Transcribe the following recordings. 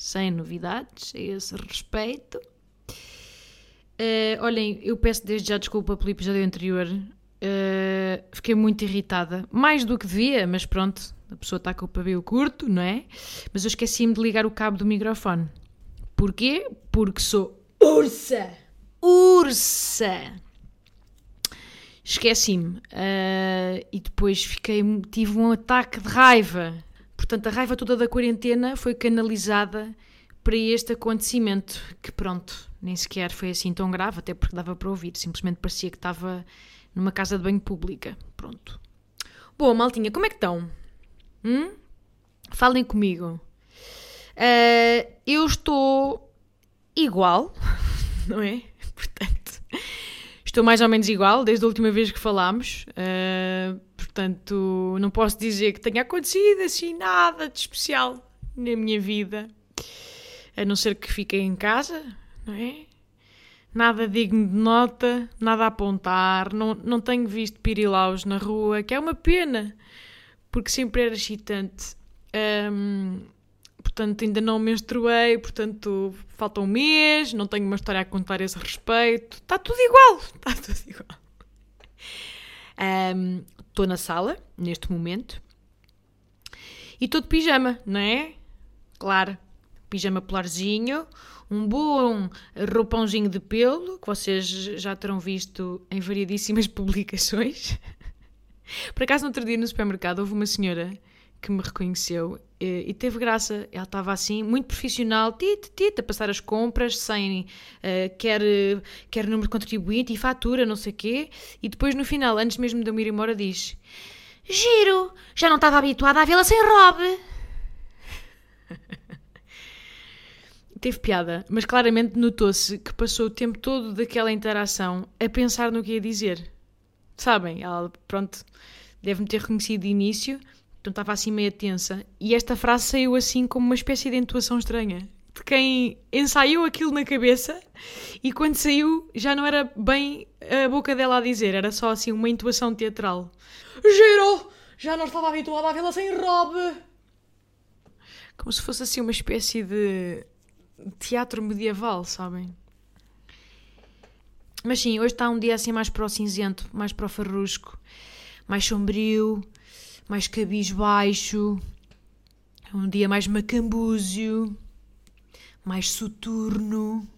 sem novidades a esse respeito. Uh, olhem, eu peço desde já desculpa pelo episódio anterior. Uh, fiquei muito irritada, mais do que devia, mas pronto, a pessoa está com o pavio curto, não é? Mas eu esqueci-me de ligar o cabo do microfone. Porquê? Porque sou ursa! Ursa! esqueci-me uh, e depois fiquei tive um ataque de raiva portanto a raiva toda da quarentena foi canalizada para este acontecimento que pronto nem sequer foi assim tão grave até porque dava para ouvir simplesmente parecia que estava numa casa de banho pública pronto. Bom maltinha como é que estão? Hum? falem comigo. Uh, eu estou igual não é? Portanto Estou mais ou menos igual desde a última vez que falámos, uh, portanto, não posso dizer que tenha acontecido assim nada de especial na minha vida, a não ser que fiquei em casa, não é? Nada digno de nota, nada a apontar, não, não tenho visto pirilaus na rua, que é uma pena, porque sempre era excitante. Um, portanto ainda não menstruei, portanto falta um mês, não tenho uma história a contar a esse respeito. Está tudo igual, está tudo igual. Estou um, na sala, neste momento, e estou de pijama, não é? Claro, pijama polarzinho, um bom roupãozinho de pelo, que vocês já terão visto em variedíssimas publicações. Por acaso, no outro dia no supermercado, houve uma senhora que me reconheceu e, e teve graça. Ela estava assim, muito profissional, tite, tite, a passar as compras, sem uh, quer, quer número de contribuinte e fatura, não sei o quê. E depois, no final, antes mesmo de eu ir embora, diz: Giro, já não estava habituada a vê-la sem robe. Teve piada, mas claramente notou-se que passou o tempo todo daquela interação a pensar no que ia dizer. Sabem? Ela, pronto, deve-me ter reconhecido de início então estava assim meio tensa. E esta frase saiu assim como uma espécie de entoação estranha. De quem ensaiou aquilo na cabeça e quando saiu já não era bem a boca dela a dizer, era só assim uma intuação teatral. Giro! Já não estava habituada a vê-la sem robe! Como se fosse assim uma espécie de teatro medieval, sabem? Mas sim, hoje está um dia assim mais para o cinzento, mais para o farrusco, mais sombrio, mais cabisbaixo, é um dia mais macambúzio, mais soturno.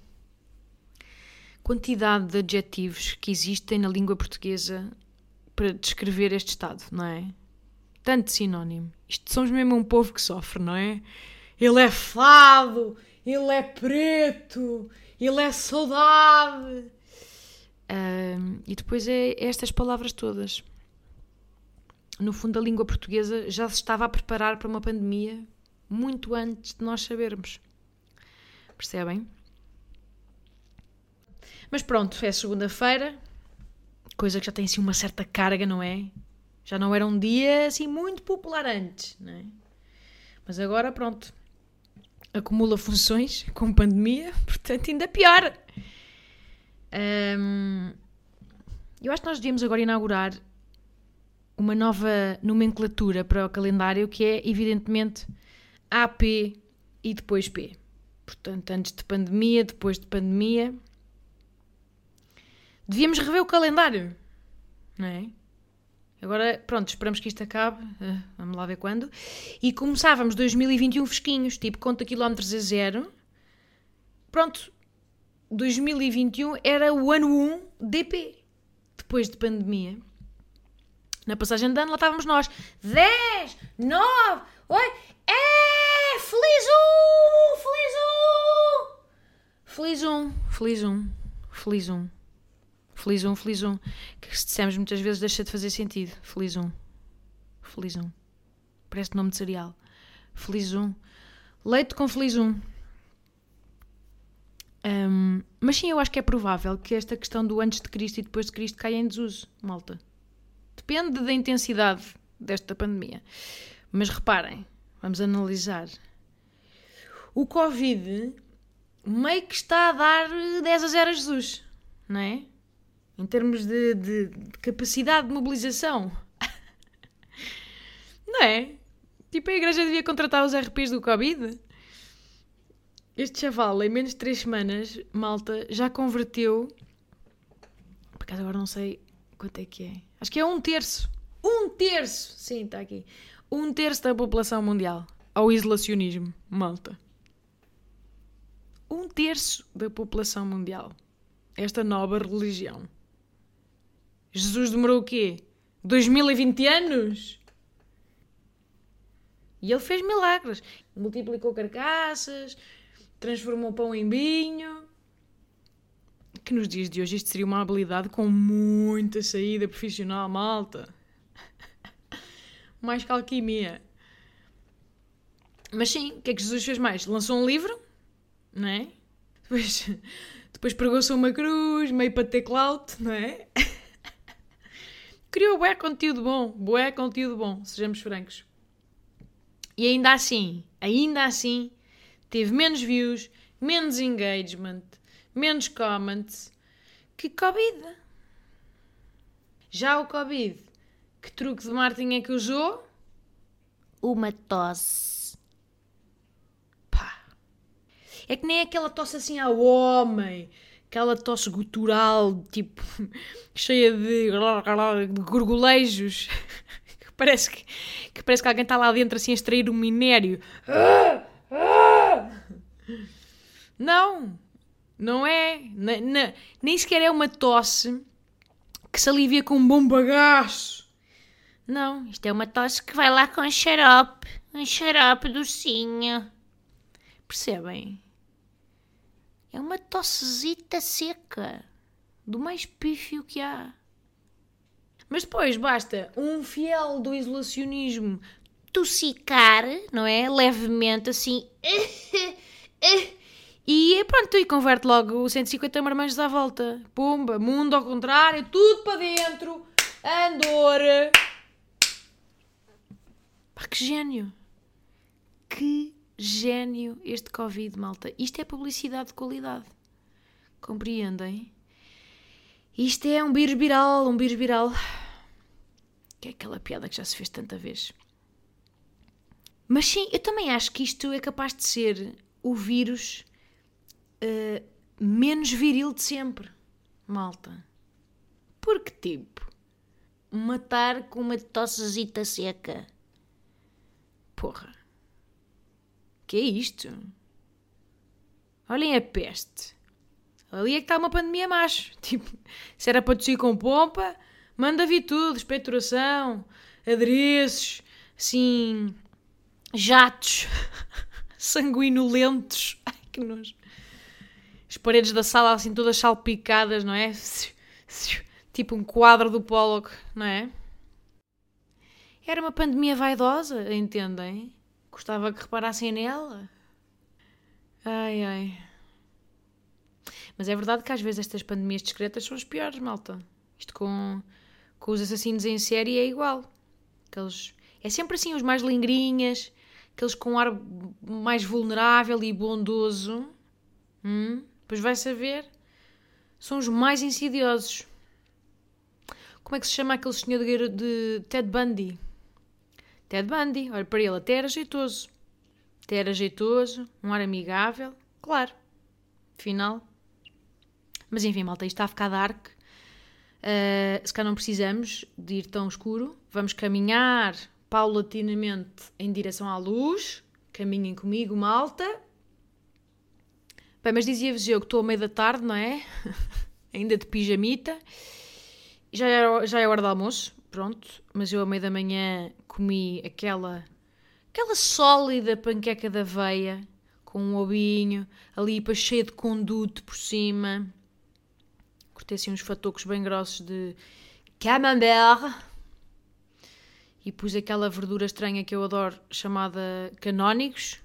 Quantidade de adjetivos que existem na língua portuguesa para descrever este estado, não é? Tanto sinónimo. Isto somos mesmo um povo que sofre, não é? Ele é fado, ele é preto, ele é saudade. E depois é estas palavras todas no fundo, a língua portuguesa já se estava a preparar para uma pandemia muito antes de nós sabermos. Percebem? Mas pronto, é segunda-feira, coisa que já tem assim uma certa carga, não é? Já não era um dia assim muito popular antes, não é? Mas agora, pronto, acumula funções com pandemia, portanto, ainda pior. Eu acho que nós devíamos agora inaugurar uma nova nomenclatura para o calendário que é, evidentemente, AP e depois P. Portanto, antes de pandemia, depois de pandemia. Devíamos rever o calendário, não é? Agora, pronto, esperamos que isto acabe, uh, vamos lá ver quando. E começávamos 2021 fresquinhos, tipo conta quilómetros a zero. Pronto, 2021 era o ano 1 DP, depois de pandemia. Na passagem de ano lá estávamos nós. 10, 9, 8. É! Feliz um! Feliz um! Feliz um, feliz um, feliz um. Feliz um, feliz um. Que se dissemos muitas vezes deixa de fazer sentido. Feliz um. Feliz um. Parece nome de cereal. Feliz um. Leite com feliz um. Um, mas sim, eu acho que é provável que esta questão do antes de Cristo e depois de Cristo caia em desuso, malta. Depende da intensidade desta pandemia. Mas reparem, vamos analisar. O Covid meio que está a dar 10 a 0 a Jesus, não é? Em termos de, de, de capacidade de mobilização. não é? Tipo, a igreja devia contratar os RPs do Covid. Este chaval, em menos de 3 semanas, malta, já converteu. Por acaso agora não sei quanto é que é. Acho que é um terço. Um terço! Sim, está aqui. Um terço da população mundial ao isolacionismo, malta. Um terço da população mundial. Esta nova religião. Jesus demorou o quê? 2020 anos? E ele fez milagres. Multiplicou carcaças, transformou pão em vinho. Que nos dias de hoje isto seria uma habilidade com muita saída profissional, malta. mais que alquimia. Mas sim, o que é que Jesus fez mais? Lançou um livro, não é? Depois, depois pregou-se uma cruz, meio para ter clout, não é? Criou bué conteúdo bom, bué conteúdo bom, sejamos francos. E ainda assim, ainda assim, teve menos views, menos engagement, menos comments que Covid. Já o Covid, que truque de marketing é que usou? Uma tosse. Pá. É que nem aquela tosse assim ao homem, aquela tosse gutural, tipo, cheia de, de gorgolejos. parece que, que parece que alguém está lá dentro assim a extrair um minério. Não, não é. nem sequer é uma tosse que se alivia com um bom bagaço. Não, isto é uma tosse que vai lá com xarope, um xarope docinho. Percebem? É uma tossezita seca, do mais pífio que há. Mas depois basta um fiel do isolacionismo tossicar, não é? Levemente assim. E pronto, e converte logo 150 marmanjos à volta. Pumba, mundo ao contrário, tudo para dentro. Andor. Pá, que gênio. Que gênio este Covid, malta. Isto é publicidade de qualidade. Compreendem? Isto é um vírus viral, um vírus viral. Que é aquela piada que já se fez tanta vez. Mas sim, eu também acho que isto é capaz de ser o vírus uh, menos viril de sempre, malta. Porque, tipo, matar com uma tossezita seca. Porra. Que é isto? Olhem a peste. Ali é que está uma pandemia macho. Tipo, se era para tossir com pompa, manda vir tudo. Expectoração, adereços, assim, jatos sanguinolentos. Ai, que nojo. As paredes da sala assim todas salpicadas, não é? Tipo um quadro do Pollock, não é? Era uma pandemia vaidosa, entendem? Gostava que reparassem nela. Ai, ai. Mas é verdade que às vezes estas pandemias discretas são as piores, malta. Isto com, com os assassinos em série é igual. Aqueles, é sempre assim, os mais lingrinhas, aqueles com um ar mais vulnerável e bondoso. Hum? Pois vai saber. São os mais insidiosos. Como é que se chama aquele senhor de, de Ted Bundy? Ted Bundy, olha para ele, até era jeitoso. Até era jeitoso, um ar amigável, claro. Final. Mas enfim, malta, isto está a ficar dark. Uh, se cá não precisamos de ir tão escuro, vamos caminhar paulatinamente em direção à luz. Caminhem comigo, malta. Bem, mas dizia-vos eu que estou ao meio da tarde, não é? Ainda de pijamita. Já é, já é hora do almoço, pronto. Mas eu ao meio da manhã comi aquela, aquela sólida panqueca da aveia com um ovinho, ali para cheio de conduto por cima. Cortei assim uns fatocos bem grossos de camembert e pus aquela verdura estranha que eu adoro chamada canónigos.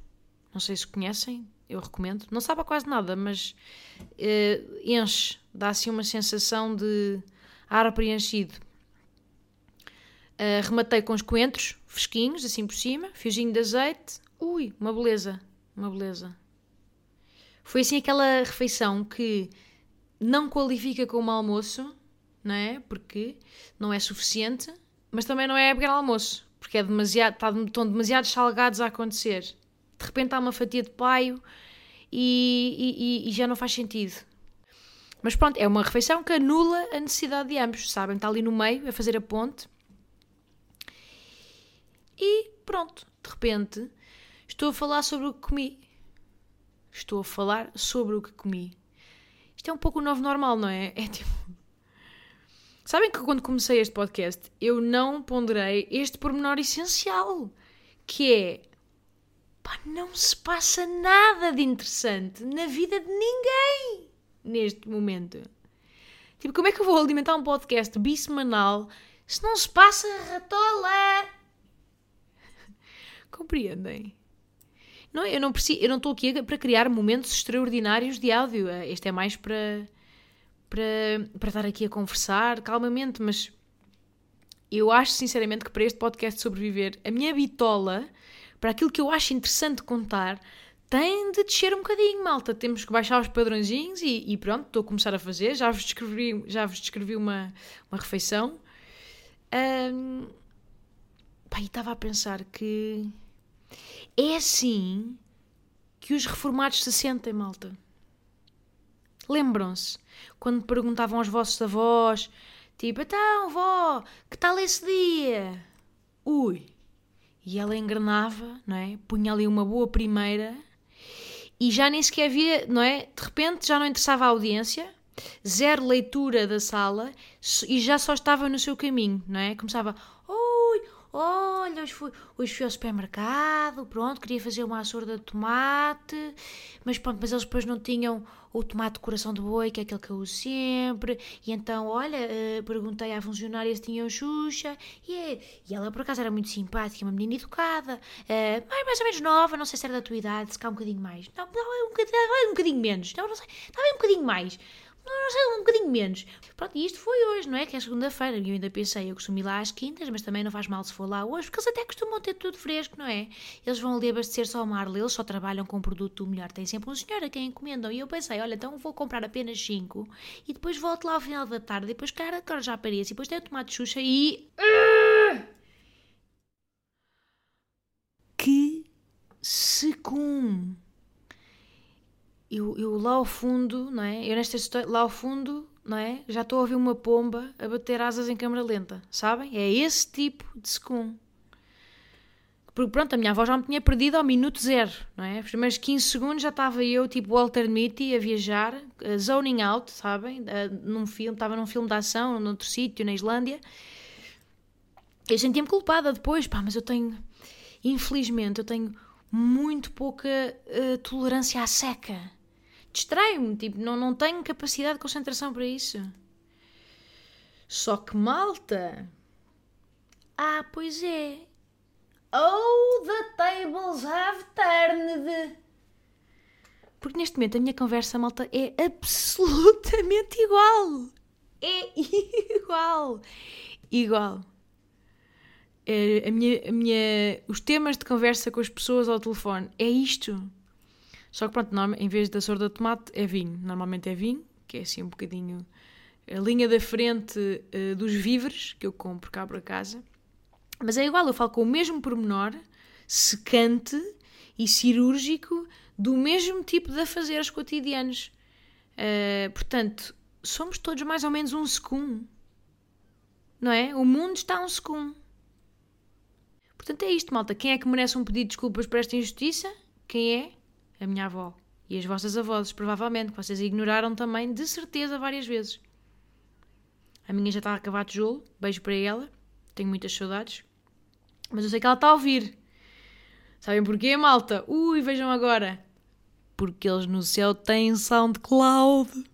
Não sei se conhecem. Eu recomendo. Não sabe a quase nada, mas uh, enche, dá assim uma sensação de ar preenchido. Uh, rematei com os coentros fresquinhos, assim por cima, fiozinho de azeite. Ui, uma beleza, uma beleza. Foi assim aquela refeição que não qualifica como almoço, não é? Porque não é suficiente, mas também não é pequeno almoço, porque é demasiado, tá, estão demasiados salgados a acontecer. De repente há uma fatia de paio e, e, e, já não faz sentido. Mas pronto, é uma refeição que anula a necessidade de ambos, sabem? Está ali no meio a fazer a ponte. E pronto, de repente estou a falar sobre o que comi. Estou a falar sobre o que comi. Isto é um pouco o novo normal, não é? É tipo. Sabem que quando comecei este podcast eu não ponderei este pormenor essencial, que é pá, não se passa nada de interessante na vida de ninguém neste momento. Tipo, como é que eu vou alimentar um podcast bissemanal se não se passa ratola? Compreendem? Não, eu não preciso, eu não estou aqui para criar momentos extraordinários de áudio. Eh, este é mais para, para, para estar aqui a conversar calmamente, mas eu acho sinceramente que para este podcast sobreviver, a minha bitola, para aquilo que eu acho interessante contar, tem de descer um bocadinho, malta. Temos que baixar os padrõezinhos e, e pronto, estou a começar a fazer. Já vos descrevi, já vos descrevi uma, uma refeição. Um, pá, e estava a pensar que é assim que os reformados se sentem, malta. Lembram-se quando perguntavam aos vossos avós, tipo, então, vó, que tal esse dia? Ui. E ela engrenava, não é? Punha ali uma boa primeira e já nem sequer havia, não é? De repente já não interessava a audiência, zero leitura da sala e já só estava no seu caminho, não é? Começava, Olha, hoje fui, hoje fui ao supermercado, pronto, queria fazer uma açorda de tomate, mas pronto, mas eles depois não tinham o tomate de coração de boi, que é aquele que eu uso sempre, e então, olha, uh, perguntei à funcionária se tinham Xuxa, e, é, e ela por acaso era muito simpática, uma menina educada, uh, mais, mais ou menos nova, não sei se era da tua idade, se cá um bocadinho mais, não, não um, bocadinho, um bocadinho menos, não, não sei, estava um bocadinho mais, sei, um bocadinho menos. Pronto, e isto foi hoje, não é? Que é segunda-feira. E eu ainda pensei, eu costumo ir lá às quintas, mas também não faz mal se for lá hoje, porque eles até costumam ter tudo fresco, não é? Eles vão ali abastecer só uma arla, eles só trabalham com um produto melhor. Tem sempre um senhor a quem encomendam. E eu pensei, olha, então vou comprar apenas 5 e depois volto lá ao final da tarde, e depois, cara, agora já aparece, e depois tem o tomate xuxa e. Que secum! Eu, eu lá ao fundo, não é? Eu nesta história, lá ao fundo, não é? Já estou a ouvir uma pomba a bater asas em câmara lenta, sabem? É esse tipo de secum. Porque pronto, a minha avó já me tinha perdido ao minuto zero, não é? Os primeiros 15 segundos já estava eu, tipo Walter Mitty, a viajar, uh, zoning out, sabem? Uh, num filme, estava num filme de ação, noutro sítio, na Islândia. Eu sentia-me culpada depois, pá, mas eu tenho, infelizmente, eu tenho muito pouca uh, tolerância à seca distraio-me, tipo, não, não tenho capacidade de concentração para isso. Só que malta. Ah, pois é. Oh, the tables have turned. Porque neste momento a minha conversa, malta, é absolutamente igual. É igual. Igual. É, a minha, a minha, os temas de conversa com as pessoas ao telefone é isto. Só que pronto, em vez da sorda de tomate é vinho. Normalmente é vinho, que é assim um bocadinho a linha da frente uh, dos víveres que eu compro cá para casa. Mas é igual, eu falo com o mesmo pormenor, secante e cirúrgico do mesmo tipo de afazeres cotidianos. Uh, portanto, somos todos mais ou menos um secum. Não é? O mundo está um secum. Portanto, é isto, malta. Quem é que merece um pedido de desculpas por esta injustiça? Quem é? A minha avó. E as vossas avós, provavelmente, que vocês ignoraram também, de certeza, várias vezes. A minha já está a acabar tijolo, beijo para ela, tenho muitas saudades. Mas eu sei que ela está a ouvir. Sabem porquê, malta? Ui, vejam agora. Porque eles no céu têm SoundCloud.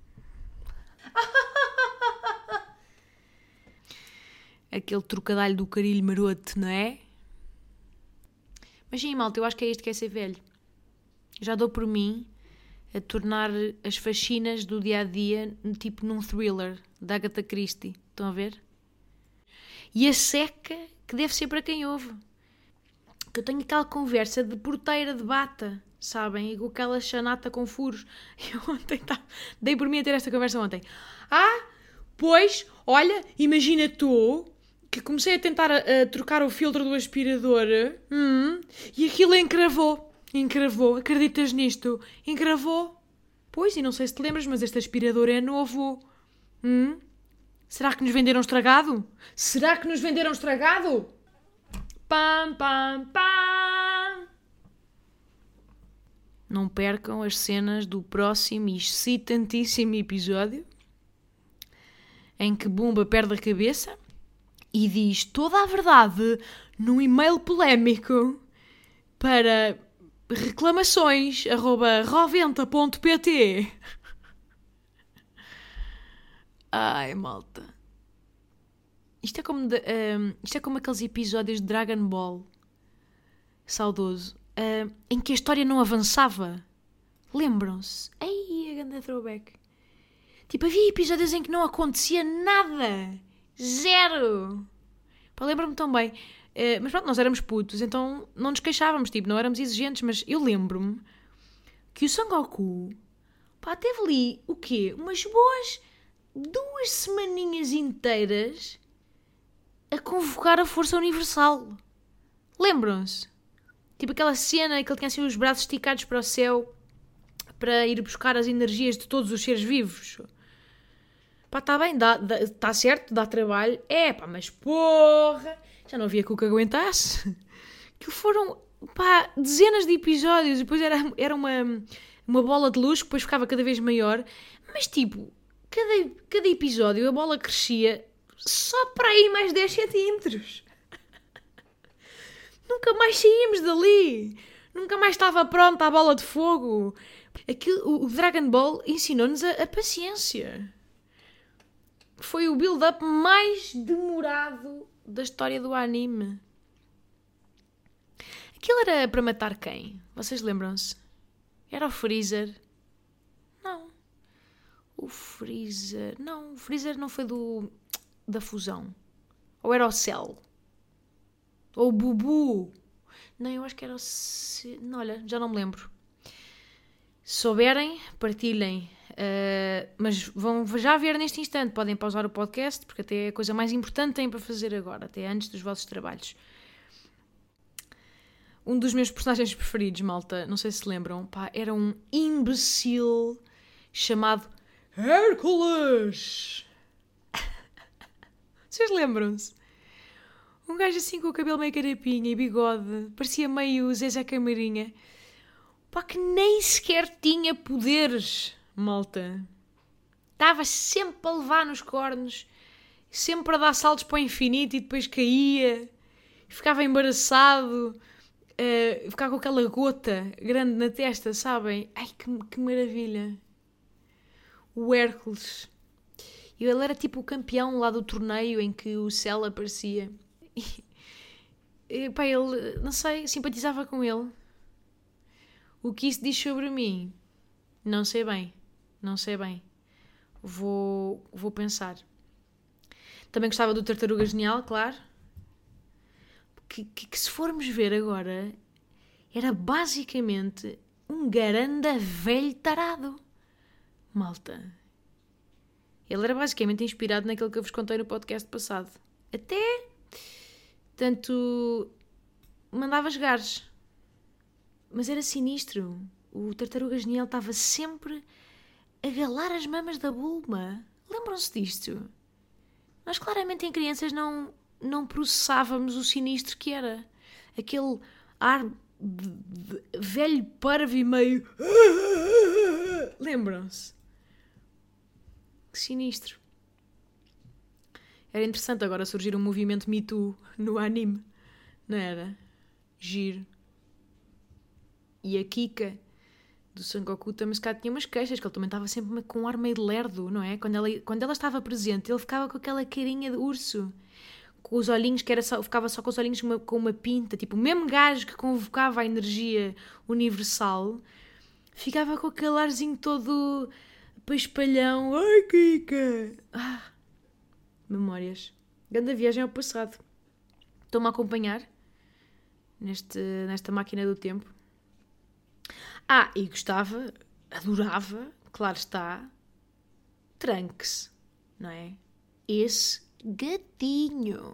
Aquele trocadilho do carilho maroto, não é? Mas sim, malta, eu acho que é isto que é ser velho já dou por mim a tornar as faxinas do dia a dia tipo num thriller da Agatha Christie. Estão a ver? E a seca que deve ser para quem ouve. Que eu tenho aquela conversa de porteira de bata, sabem? E com aquela chanata com furos. Eu ontem tá... dei por mim a ter esta conversa ontem. Ah, pois, olha, imagina tu que comecei a tentar a, a trocar o filtro do aspirador hum, e aquilo encravou. Encravou, acreditas nisto? Encravou. Pois, e não sei se te lembras, mas este aspirador é novo. Hum? Será que nos venderam estragado? Será que nos venderam estragado? Pam, pam, pam! Não percam as cenas do próximo e excitantíssimo episódio em que Bumba perde a cabeça e diz toda a verdade num e-mail polémico para reclamações arroba roventa.pt Ai, malta. Isto é como, de, um, isto é como aqueles episódios de Dragon Ball saudoso uh, em que a história não avançava. Lembram-se? Ei, a grande throwback. Tipo, havia episódios em que não acontecia nada. Zero! lembro-me tão bem. Uh, mas pronto, nós éramos putos, então não nos queixávamos, tipo, não éramos exigentes, mas eu lembro-me que o Sangoku, pá, teve ali, o quê? Umas boas duas semaninhas inteiras a convocar a Força Universal. Lembram-se? Tipo aquela cena que ele tinha assim os braços esticados para o céu para ir buscar as energias de todos os seres vivos. Pá, está bem, está certo, dá trabalho. É, pá, mas porra! Já não havia que o que aguentasse. Que foram, pá, dezenas de episódios depois era, era uma, uma bola de luz que depois ficava cada vez maior. Mas tipo, cada, cada episódio a bola crescia só para aí mais 10 centímetros. Nunca mais saímos dali. Nunca mais estava pronta a bola de fogo. Aquilo, o Dragon Ball ensinou-nos a, a paciência. Foi o build-up mais demorado da história do anime. Aquilo era para matar quem? Vocês lembram-se? Era o Freezer? Não. O Freezer. Não, o Freezer não foi do. da fusão. Ou era o Cell? Ou o Bubu? Não, eu acho que era o. Não, olha, já não me lembro. Se souberem, partilhem. Uh, mas vão já ver neste instante. Podem pausar o podcast, porque até é a coisa mais importante têm para fazer agora, até antes dos vossos trabalhos. Um dos meus personagens preferidos, malta, não sei se lembram, pá, era um imbecil chamado Hércules! Vocês lembram-se? Um gajo assim com o cabelo meio carapinha e bigode, parecia meio Zezé Camarinha. Pá, que nem sequer tinha poderes, malta. Estava sempre a levar nos cornos, sempre a dar saltos para o infinito e depois caía, ficava embaraçado, uh, ficava com aquela gota grande na testa, sabem? Ai, que, que maravilha! o Hércules. E ele era tipo o campeão lá do torneio em que o Cell aparecia. E, e pá, ele, não sei, simpatizava com ele. O que isso diz sobre mim? Não sei bem. Não sei bem. Vou, vou pensar. Também gostava do Tartaruga Genial, claro. Que, que, que se formos ver agora, era basicamente um garanda velho tarado malta. Ele era basicamente inspirado naquilo que eu vos contei no podcast passado. Até. Tanto. mandava gares. Mas era sinistro. O tartaruga genial estava sempre a galar as mamas da Bulma. Lembram-se disto? Nós claramente em crianças não, não processávamos o sinistro que era. Aquele ar de, de, velho parvo e meio. Lembram-se? Que sinistro. Era interessante agora surgir um movimento Me Too no anime, não era? Giro. E a Kika do Sangoku também se calhar tinha umas queixas, que ele também estava sempre com um ar meio lerdo, não é? Quando ela, quando ela estava presente, ele ficava com aquela carinha de urso, com os olhinhos que era só, ficava só com os olhinhos com uma, com uma pinta, tipo o mesmo gajo que convocava a energia universal, ficava com aquele arzinho todo paspalhão. Ai, Kika! Ah, memórias. Grande viagem ao passado. Estão-me a acompanhar neste, nesta máquina do tempo. Ah, e gostava, adorava, claro está, Trunks, não é? Esse gatinho.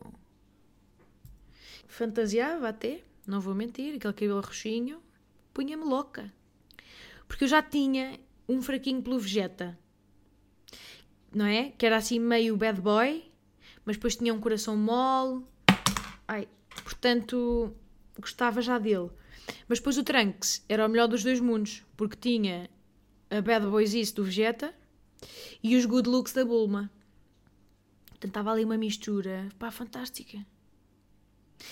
Fantasiava até, não vou mentir, aquele cabelo roxinho, punha-me louca. Porque eu já tinha um fraquinho pelo Vegeta, não é? Que era assim meio bad boy, mas depois tinha um coração mole. Ai, portanto, gostava já dele. Mas depois o Trunks era o melhor dos dois mundos, porque tinha a bad boysice do Vegeta e os good looks da Bulma. Portanto, estava ali uma mistura, pá, fantástica.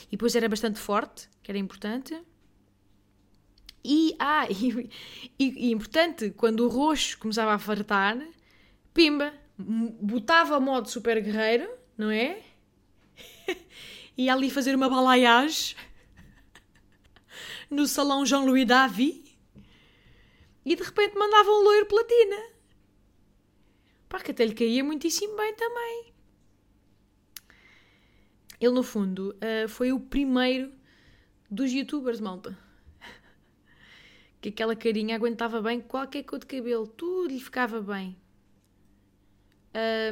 E depois era bastante forte, que era importante. E, ah, e, e, e importante, quando o roxo começava a fartar, pimba, botava modo super guerreiro, não é? Ia ali fazer uma balaiagem no salão Jean-Louis Davi e de repente mandava um loiro platina. Pá, que até lhe caía muitíssimo bem também. Ele, no fundo, uh, foi o primeiro dos youtubers, malta. que aquela carinha aguentava bem qualquer cor de cabelo, tudo lhe ficava bem.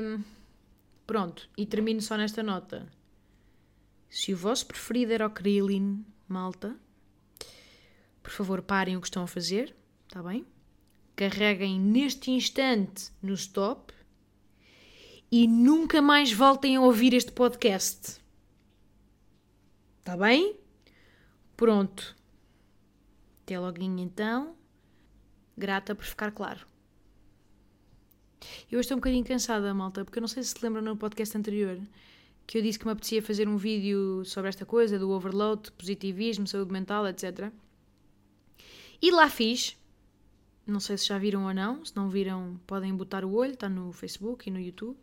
Um, pronto, e termino só nesta nota. Se o vosso preferido era o Krillin, malta, por favor parem o que estão a fazer, está bem? Carreguem neste instante no stop e nunca mais voltem a ouvir este podcast. Está bem? Pronto. Até logo então. Grata por ficar claro. Eu estou um bocadinho cansada, malta, porque eu não sei se se lembram no podcast anterior que eu disse que me apetecia fazer um vídeo sobre esta coisa do overload, positivismo, saúde mental, etc. E lá fiz. Não sei se já viram ou não. Se não viram, podem botar o olho, está no Facebook e no YouTube.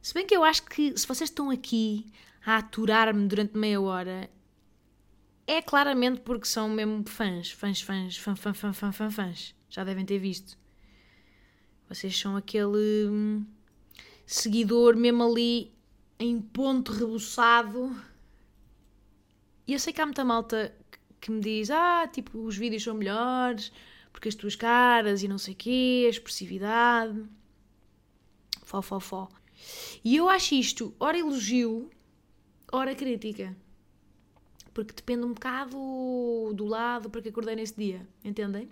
Se bem que eu acho que se vocês estão aqui a aturar-me durante meia hora é claramente porque são mesmo fãs, fãs, fãs, fã, fã, fã, fã, fã, fãs. Já devem ter visto. Vocês são aquele hum, seguidor mesmo ali em ponto rebuçado. E eu sei que há muita malta que me diz: Ah, tipo, os vídeos são melhores porque as tuas caras e não sei o quê, a expressividade. Fó, fó, fó. E eu acho isto, ora elogio, hora crítica. Porque depende um bocado do lado para que acordei nesse dia, entendem?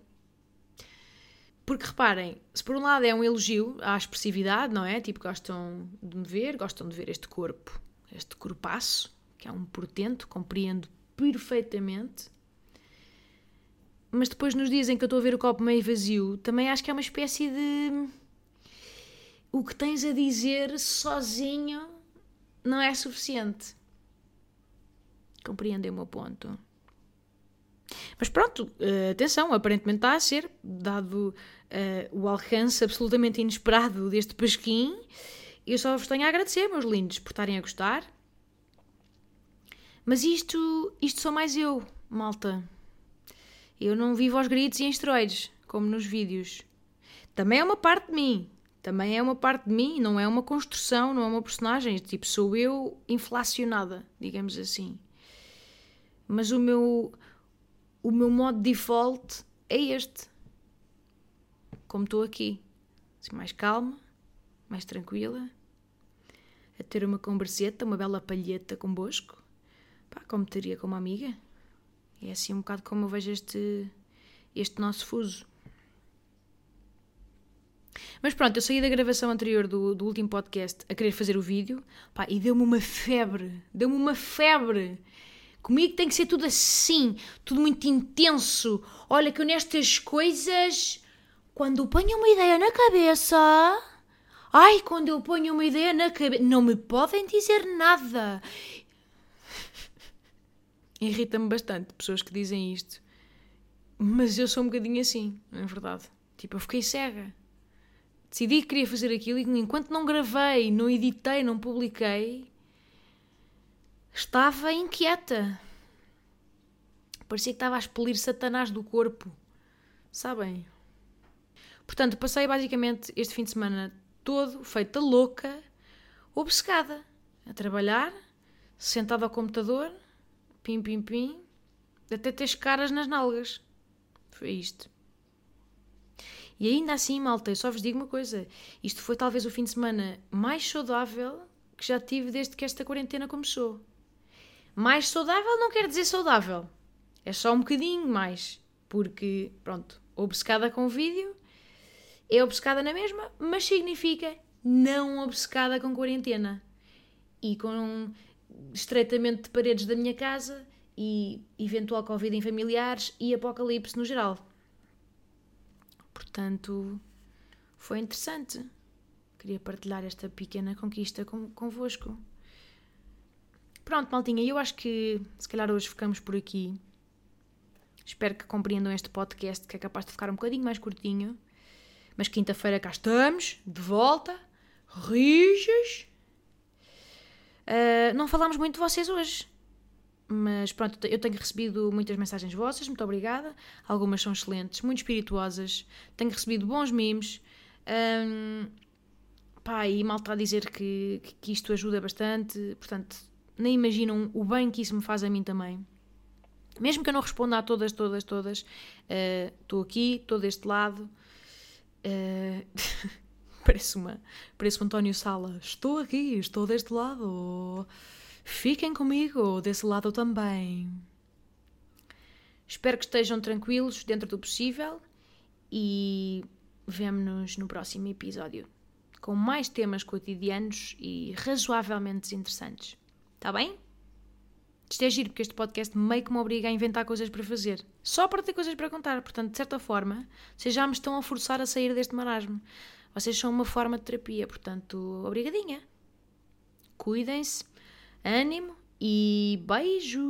Porque reparem, se por um lado é um elogio à expressividade, não é? Tipo, gostam de me ver, gostam de ver este corpo, este corpaço, que é um portento, compreendo perfeitamente. Mas depois, nos dias em que eu estou a ver o copo meio vazio, também acho que é uma espécie de. O que tens a dizer sozinho não é suficiente. Compreendem o meu ponto. Mas pronto, uh, atenção, aparentemente está a ser, dado uh, o alcance absolutamente inesperado deste pesquim. Eu só vos tenho a agradecer, meus lindos, por estarem a gostar. Mas isto, isto sou mais eu, malta. Eu não vivo aos gritos e em esteroides, como nos vídeos. Também é uma parte de mim. Também é uma parte de mim, não é uma construção, não é uma personagem. Tipo, sou eu inflacionada, digamos assim. Mas o meu, o meu modo default é este. Como estou aqui. Assim, mais calma, mais tranquila. A ter uma converseta, uma bela palheta convosco. Pá, como teria com uma amiga. É assim um bocado como eu vejo este, este nosso fuso. Mas pronto, eu saí da gravação anterior do, do último podcast a querer fazer o vídeo pá, e deu-me uma febre. Deu-me uma febre. Comigo tem que ser tudo assim, tudo muito intenso. Olha que eu nestas coisas, quando eu ponho uma ideia na cabeça. Ai, quando eu ponho uma ideia na cabeça. Não me podem dizer nada. Irrita-me bastante pessoas que dizem isto. Mas eu sou um bocadinho assim, é verdade? Tipo, eu fiquei cega. Decidi que queria fazer aquilo e enquanto não gravei, não editei, não publiquei, Estava inquieta. Parecia que estava a expelir Satanás do corpo. sabem? Portanto, passei basicamente este fim de semana todo feita louca, obcecada, a trabalhar, sentada ao computador, pim, pim, pim, até ter caras nas nalgas. Foi isto. E ainda assim, malta, eu só vos digo uma coisa: isto foi talvez o fim de semana mais saudável que já tive desde que esta quarentena começou. Mais saudável não quer dizer saudável, é só um bocadinho mais, porque, pronto, obcecada com o vídeo é obcecada na mesma, mas significa não obcecada com quarentena e com estreitamento de paredes da minha casa e eventual Covid em familiares e apocalipse no geral. Portanto, foi interessante. Queria partilhar esta pequena conquista com, convosco. Pronto, maltinha, eu acho que se calhar hoje ficamos por aqui. Espero que compreendam este podcast que é capaz de ficar um bocadinho mais curtinho. Mas quinta-feira cá estamos, de volta, rijas. Uh, não falámos muito de vocês hoje. Mas pronto, eu tenho recebido muitas mensagens vossas, muito obrigada. Algumas são excelentes, muito espirituosas. Tenho recebido bons memes. Um, pá, e a dizer que, que isto ajuda bastante. Portanto, nem imaginam o bem que isso me faz a mim também. Mesmo que eu não responda a todas, todas, todas, eh, estou uh, aqui, estou deste lado. Uh, parece, uma, parece um António Sala. Estou aqui, estou deste lado. Fiquem comigo, desse lado também. Espero que estejam tranquilos dentro do possível e vemo-nos no próximo episódio com mais temas cotidianos e razoavelmente interessantes. Está bem? Isto é giro, porque este podcast meio que me obriga a inventar coisas para fazer. Só para ter coisas para contar. Portanto, de certa forma, vocês já me estão a forçar a sair deste marasmo. Vocês são uma forma de terapia, portanto, obrigadinha. Cuidem-se, ânimo e beijos!